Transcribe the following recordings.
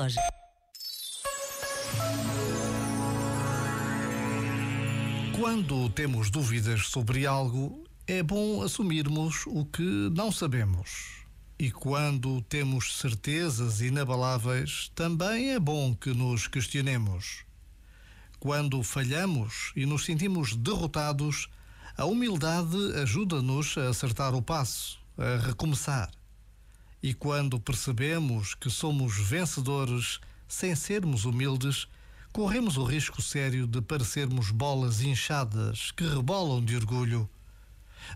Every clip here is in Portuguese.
loja. Quando temos dúvidas sobre algo, é bom assumirmos o que não sabemos. E quando temos certezas inabaláveis, também é bom que nos questionemos. Quando falhamos e nos sentimos derrotados, a humildade ajuda-nos a acertar o passo, a recomeçar. E quando percebemos que somos vencedores sem sermos humildes, corremos o risco sério de parecermos bolas inchadas que rebolam de orgulho.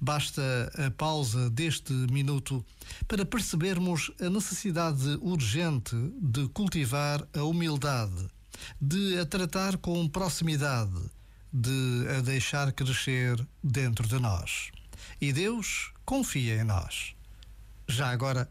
Basta a pausa deste minuto para percebermos a necessidade urgente de cultivar a humildade, de a tratar com proximidade, de a deixar crescer dentro de nós. E Deus confia em nós. Já agora,